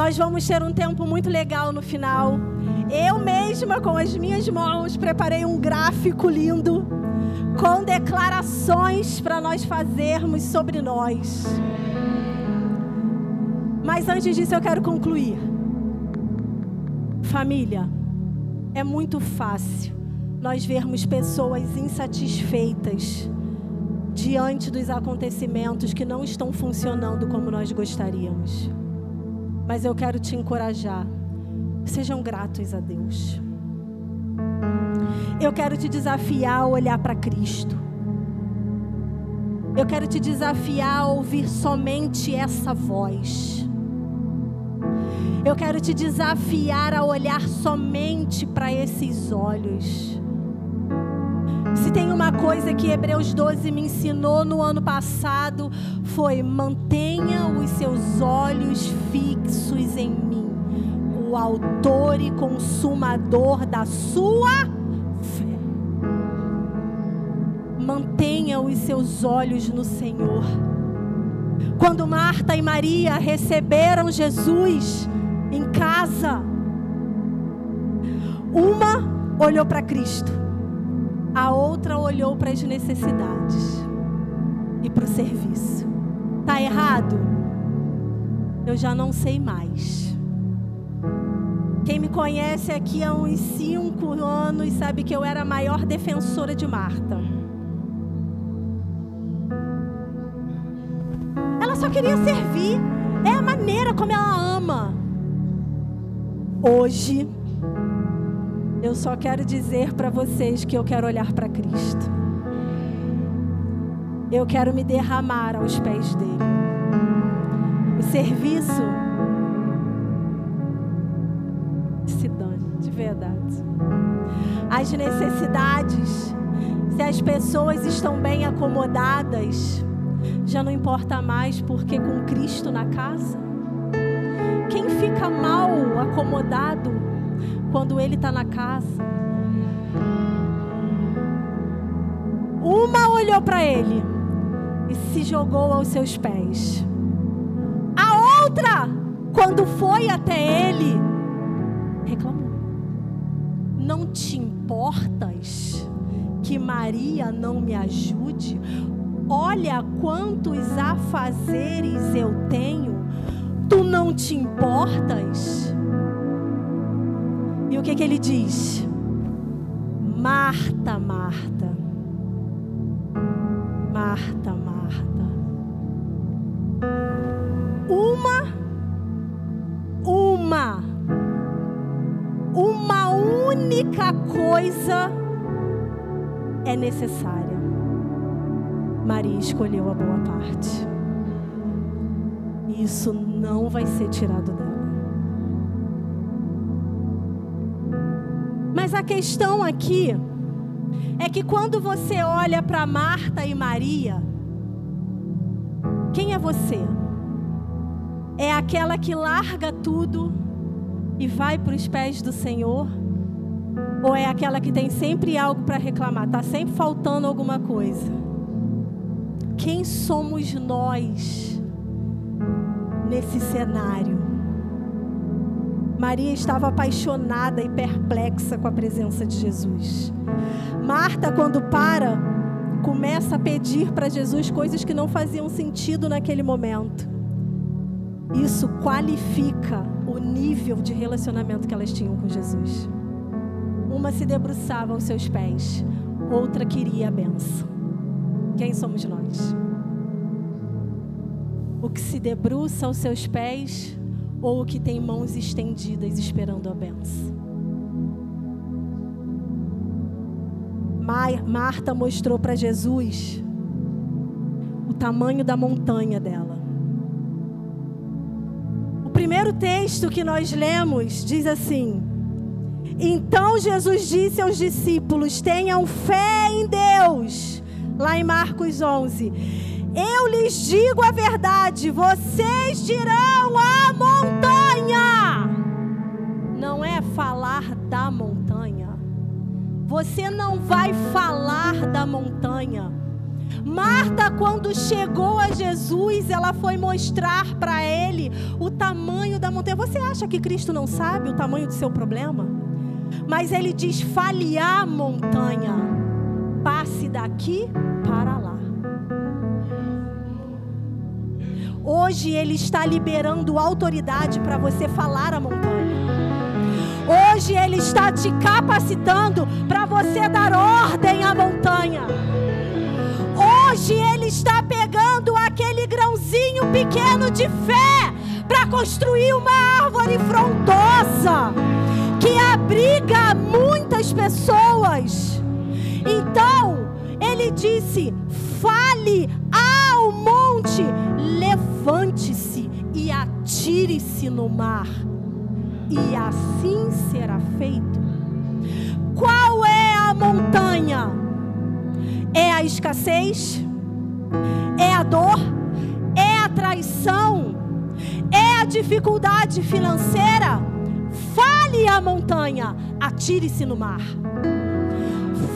Nós vamos ter um tempo muito legal no final. Eu mesma, com as minhas mãos, preparei um gráfico lindo com declarações para nós fazermos sobre nós. Mas antes disso, eu quero concluir. Família, é muito fácil nós vermos pessoas insatisfeitas diante dos acontecimentos que não estão funcionando como nós gostaríamos. Mas eu quero te encorajar. Sejam gratos a Deus. Eu quero te desafiar a olhar para Cristo. Eu quero te desafiar a ouvir somente essa voz. Eu quero te desafiar a olhar somente para esses olhos. Se tem uma coisa que Hebreus 12 me ensinou no ano passado, foi mantenha os seus olhos fixos em mim, o autor e consumador da sua fé. Mantenha os seus olhos no Senhor. Quando Marta e Maria receberam Jesus em casa, uma olhou para Cristo a outra olhou para as necessidades e para o serviço. Tá errado? Eu já não sei mais. Quem me conhece aqui há uns cinco anos sabe que eu era a maior defensora de Marta. Ela só queria servir. É a maneira como ela ama. Hoje, eu só quero dizer para vocês que eu quero olhar para Cristo. Eu quero me derramar aos pés dele. O serviço se dane, de verdade. As necessidades, se as pessoas estão bem acomodadas, já não importa mais, porque com Cristo na casa, quem fica mal acomodado quando ele está na casa. Uma olhou para ele e se jogou aos seus pés. A outra, quando foi até ele, reclamou: Não te importas que Maria não me ajude? Olha quantos afazeres eu tenho. Tu não te importas? Que, que ele diz? Marta, Marta. Marta, Marta. Uma, uma, uma única coisa é necessária. Maria escolheu a boa parte. Isso não vai ser tirado dela. Mas a questão aqui é que quando você olha para Marta e Maria, quem é você? É aquela que larga tudo e vai para os pés do Senhor? Ou é aquela que tem sempre algo para reclamar, está sempre faltando alguma coisa? Quem somos nós nesse cenário? Maria estava apaixonada e perplexa com a presença de Jesus. Marta, quando para, começa a pedir para Jesus coisas que não faziam sentido naquele momento. Isso qualifica o nível de relacionamento que elas tinham com Jesus. Uma se debruçava aos seus pés, outra queria a benção. Quem somos nós? O que se debruça aos seus pés ou o que tem mãos estendidas esperando a benção. Marta mostrou para Jesus o tamanho da montanha dela. O primeiro texto que nós lemos diz assim: Então Jesus disse aos discípulos: Tenham fé em Deus. Lá em Marcos 11. Eu lhes digo a verdade, vocês dirão a montanha. Não é falar da montanha. Você não vai falar da montanha. Marta, quando chegou a Jesus, ela foi mostrar para ele o tamanho da montanha. Você acha que Cristo não sabe o tamanho do seu problema? Mas ele diz: fale a montanha passe daqui para lá. Hoje Ele está liberando autoridade para você falar a montanha. Hoje Ele está te capacitando para você dar ordem à montanha. Hoje Ele está pegando aquele grãozinho pequeno de fé para construir uma árvore frondosa que abriga muitas pessoas. Então, Ele disse: fale ao atire-se no mar, e assim será feito. Qual é a montanha? É a escassez? É a dor? É a traição? É a dificuldade financeira? Fale a montanha, atire-se no mar.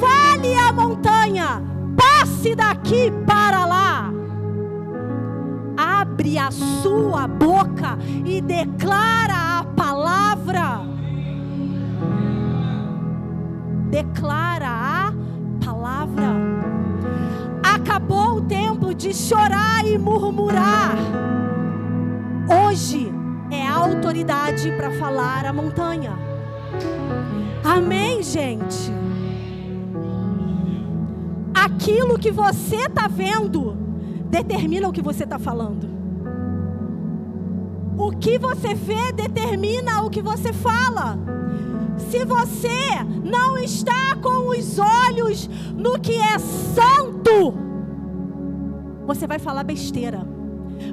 Fale a montanha, passe daqui para lá abre a sua boca e declara a palavra. Declara a palavra. Acabou o tempo de chorar e murmurar. Hoje é autoridade para falar a montanha. Amém, gente? Aquilo que você está vendo determina o que você está falando. O que você vê determina o que você fala. Se você não está com os olhos no que é santo, você vai falar besteira.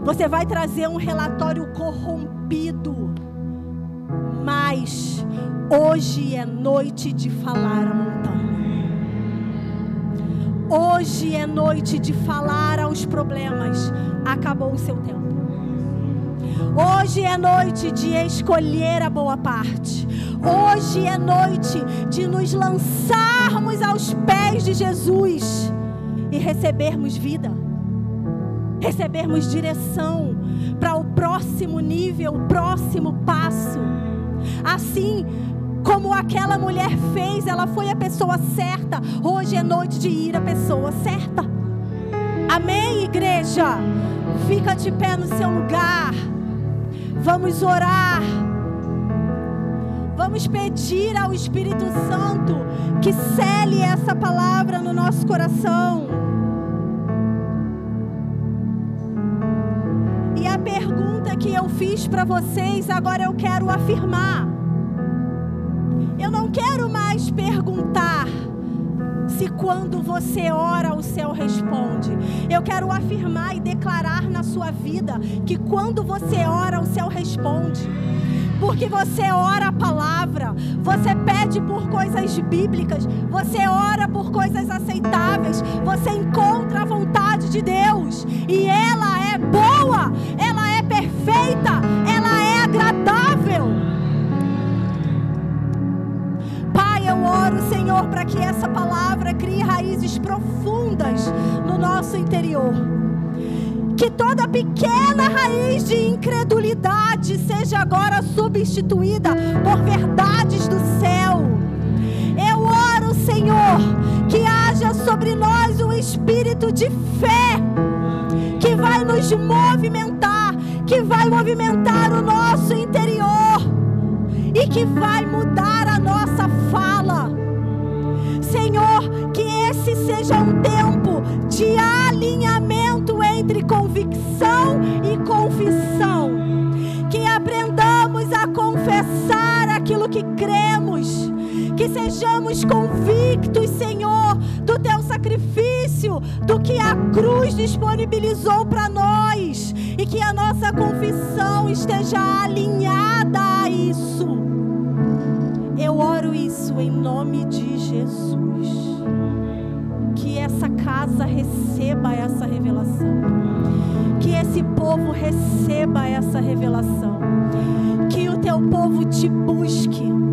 Você vai trazer um relatório corrompido. Mas hoje é noite de falar a montanha. Hoje é noite de falar aos problemas. Acabou o seu tempo. Hoje é noite de escolher a boa parte. Hoje é noite de nos lançarmos aos pés de Jesus e recebermos vida, recebermos direção para o próximo nível, o próximo passo. Assim como aquela mulher fez, ela foi a pessoa certa. Hoje é noite de ir a pessoa certa. Amém, igreja? Fica de pé no seu lugar. Vamos orar. Vamos pedir ao Espírito Santo que cele essa palavra no nosso coração. E a pergunta que eu fiz para vocês, agora eu quero afirmar. Eu não quero mais perguntar se quando você ora o céu responde. Eu quero afirmar e declarar na sua vida que quando você ora o céu responde. Porque você ora a palavra, você pede por coisas bíblicas, você ora por coisas aceitáveis, você encontra a vontade de Deus e ela é boa, ela é perfeita, ela oro, Senhor, para que essa palavra crie raízes profundas no nosso interior. Que toda pequena raiz de incredulidade seja agora substituída por verdades do céu. Eu oro, Senhor, que haja sobre nós um espírito de fé que vai nos movimentar, que vai movimentar o nosso interior e que vai mudar a nossa fala. Senhor, que esse seja um tempo de alinhamento entre convicção e confissão. Que aprendamos a confessar aquilo que cremos. Que sejamos convictos, Senhor, do teu sacrifício, do que a cruz disponibilizou para nós. E que a nossa confissão esteja alinhada a isso. Eu oro isso em nome de Jesus. Que essa casa receba essa revelação. Que esse povo receba essa revelação. Que o teu povo te busque.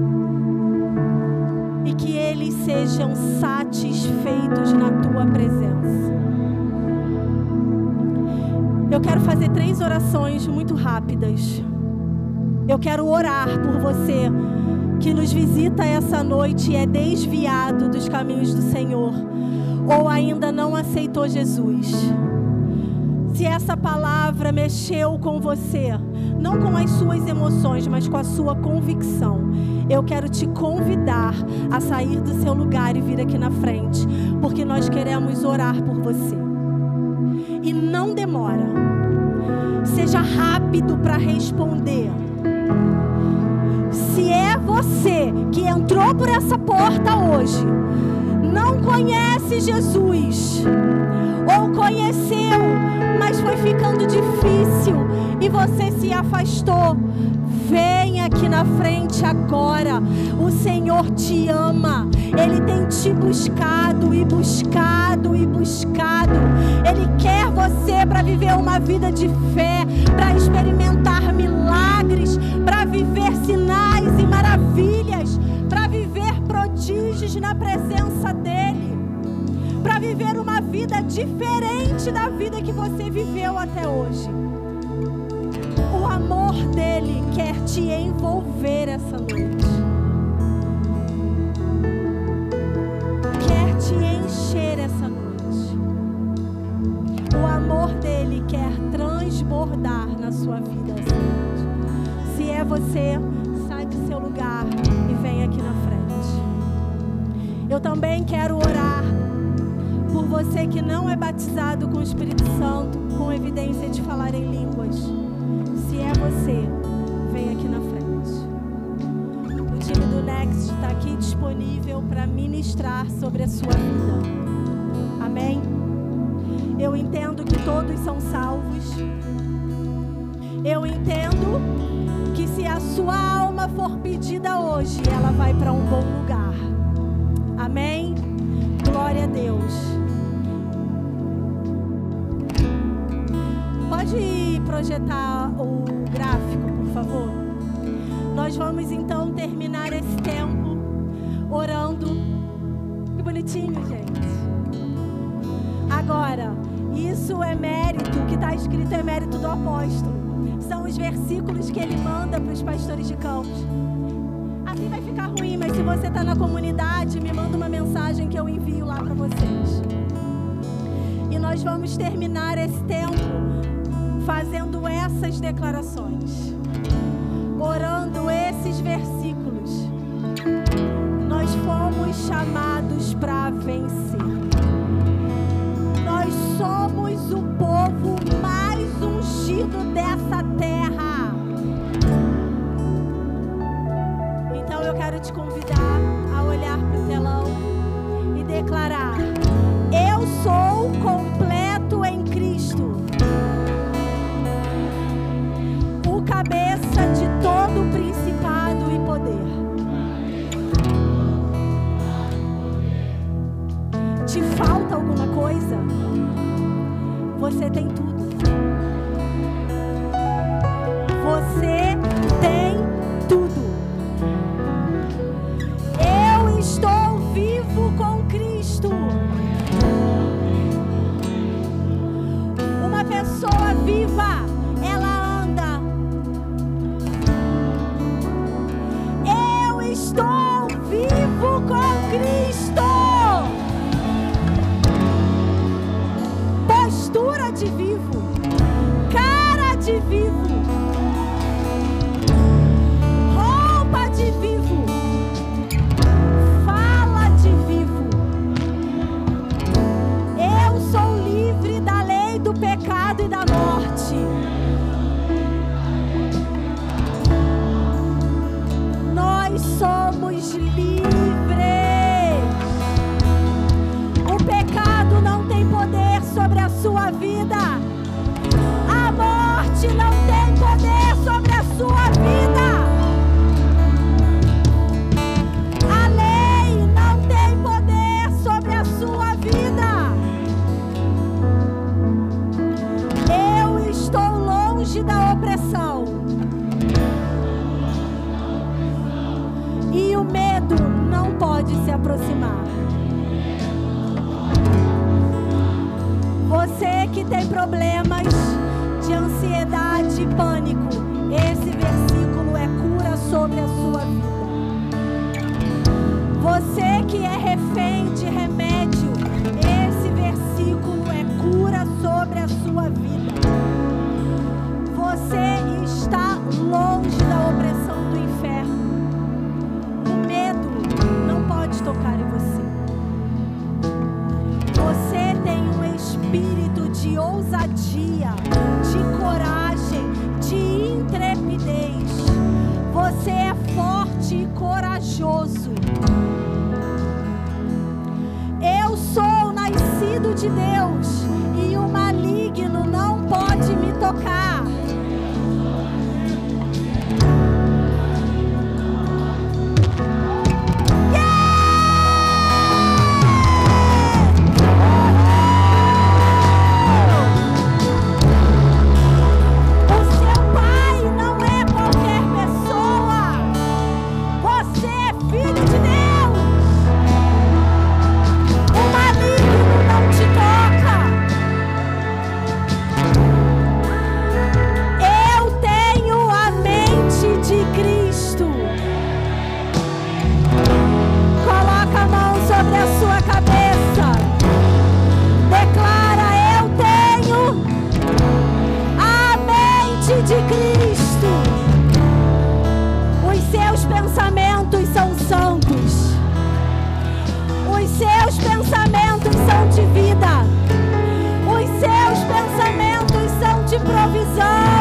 Sejam satisfeitos na tua presença. Eu quero fazer três orações muito rápidas. Eu quero orar por você que nos visita essa noite e é desviado dos caminhos do Senhor. ou ainda não aceitou Jesus, se essa palavra mexeu com você, não com as suas emoções, mas com a sua convicção, eu quero te convidar a sair do seu lugar e vir aqui na frente, porque nós queremos orar por você. E não demora. Seja rápido para responder. Se é você que entrou por essa porta hoje, não conhece Jesus, ou conheceu, mas foi ficando difícil e você se afastou, vem aqui na frente agora. O Senhor te ama. Ele tem te buscado e buscado e buscado. Ele quer você para viver uma vida de fé, para experimentar milagres, para viver sinais e maravilhas, para viver prodígios na presença dEle, para viver uma vida diferente da vida que você viveu até hoje. Te envolver essa noite. Quer te encher essa noite. O amor dele quer transbordar na sua vida essa noite. Se é você, sai do seu lugar e vem aqui na frente. Eu também quero orar por você que não é batizado com o Espírito Santo, com evidência de falar em línguas. Se é você, aqui disponível para ministrar sobre a sua vida. Amém? Eu entendo que todos são salvos. Eu entendo que se a sua alma for pedida hoje, ela vai para um bom lugar. Amém? Glória a Deus. Pode projetar o gráfico, por favor? Nós vamos então terminar esse tempo orando. Que bonitinho, gente. Agora, isso é mérito, o que está escrito é mérito do apóstolo. São os versículos que ele manda para os pastores de campos. Assim vai ficar ruim, mas se você está na comunidade, me manda uma mensagem que eu envio lá para vocês. E nós vamos terminar esse tempo fazendo essas declarações, orando esses versículos. Fomos chamados para vencer. Te falta alguma coisa? Você tem tudo. Você de ousadia, de coragem, de intrepidez. Você é forte e corajoso. Eu sou nascido de Deus e o maligno não pode me tocar. provisão.